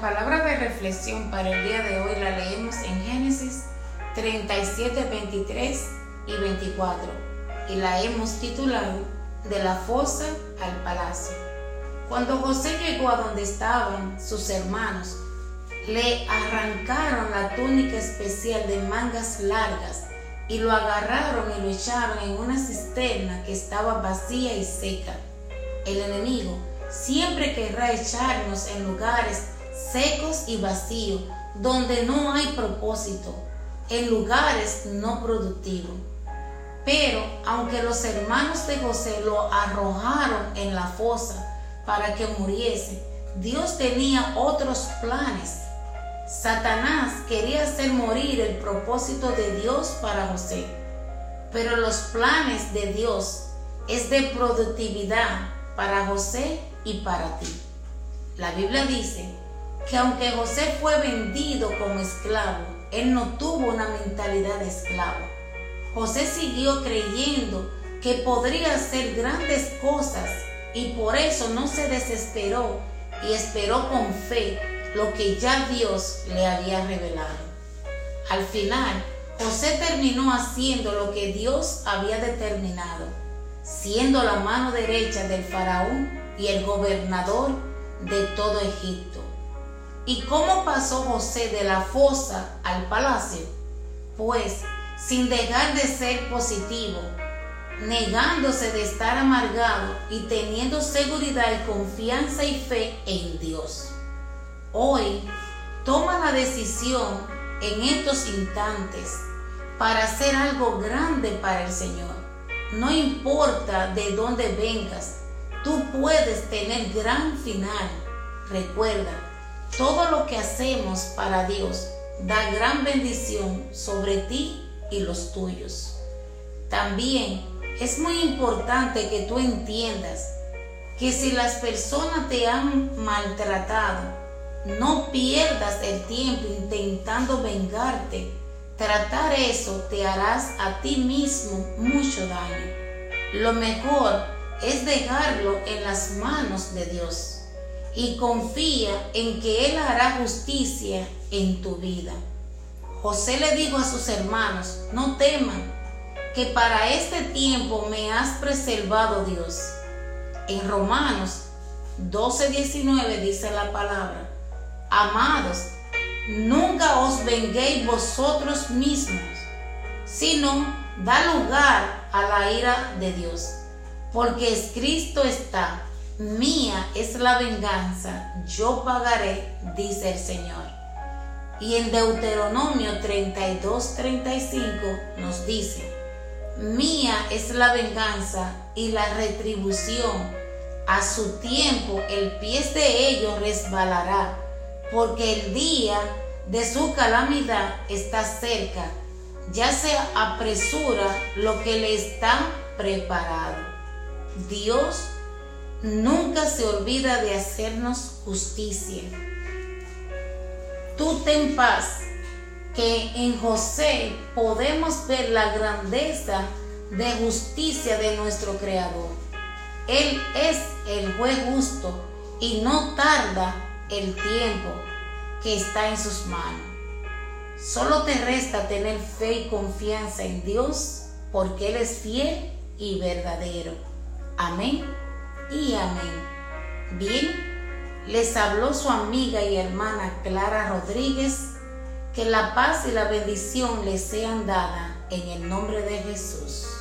La palabra de reflexión para el día de hoy la leemos en Génesis 37, 23 y 24 y la hemos titulado De la fosa al palacio. Cuando José llegó a donde estaban sus hermanos, le arrancaron la túnica especial de mangas largas y lo agarraron y lo echaron en una cisterna que estaba vacía y seca. El enemigo siempre querrá echarnos en lugares secos y vacíos, donde no hay propósito, en lugares no productivos. Pero aunque los hermanos de José lo arrojaron en la fosa para que muriese, Dios tenía otros planes. Satanás quería hacer morir el propósito de Dios para José, pero los planes de Dios es de productividad para José y para ti. La Biblia dice que aunque José fue vendido como esclavo, él no tuvo una mentalidad de esclavo. José siguió creyendo que podría hacer grandes cosas y por eso no se desesperó y esperó con fe lo que ya Dios le había revelado. Al final, José terminó haciendo lo que Dios había determinado, siendo la mano derecha del faraón y el gobernador de todo Egipto. ¿Y cómo pasó José de la fosa al palacio? Pues sin dejar de ser positivo, negándose de estar amargado y teniendo seguridad y confianza y fe en Dios. Hoy toma la decisión en estos instantes para hacer algo grande para el Señor. No importa de dónde vengas, tú puedes tener gran final. Recuerda, todo lo que hacemos para Dios da gran bendición sobre ti y los tuyos. También es muy importante que tú entiendas que si las personas te han maltratado, no pierdas el tiempo intentando vengarte. Tratar eso te harás a ti mismo mucho daño. Lo mejor es dejarlo en las manos de Dios y confía en que Él hará justicia en tu vida. José le dijo a sus hermanos, no teman, que para este tiempo me has preservado Dios. En Romanos 12:19 dice la palabra, amados, nunca os venguéis vosotros mismos, sino da lugar a la ira de Dios porque es Cristo está, mía es la venganza, yo pagaré, dice el Señor. Y en Deuteronomio 32, 35 nos dice, mía es la venganza y la retribución, a su tiempo el pie de ellos resbalará, porque el día de su calamidad está cerca, ya se apresura lo que le está preparado. Dios nunca se olvida de hacernos justicia. Tú ten paz, que en José podemos ver la grandeza de justicia de nuestro Creador. Él es el juez justo y no tarda el tiempo que está en sus manos. Solo te resta tener fe y confianza en Dios porque Él es fiel y verdadero. Amén y amén. Bien, les habló su amiga y hermana Clara Rodríguez. Que la paz y la bendición les sean dadas en el nombre de Jesús.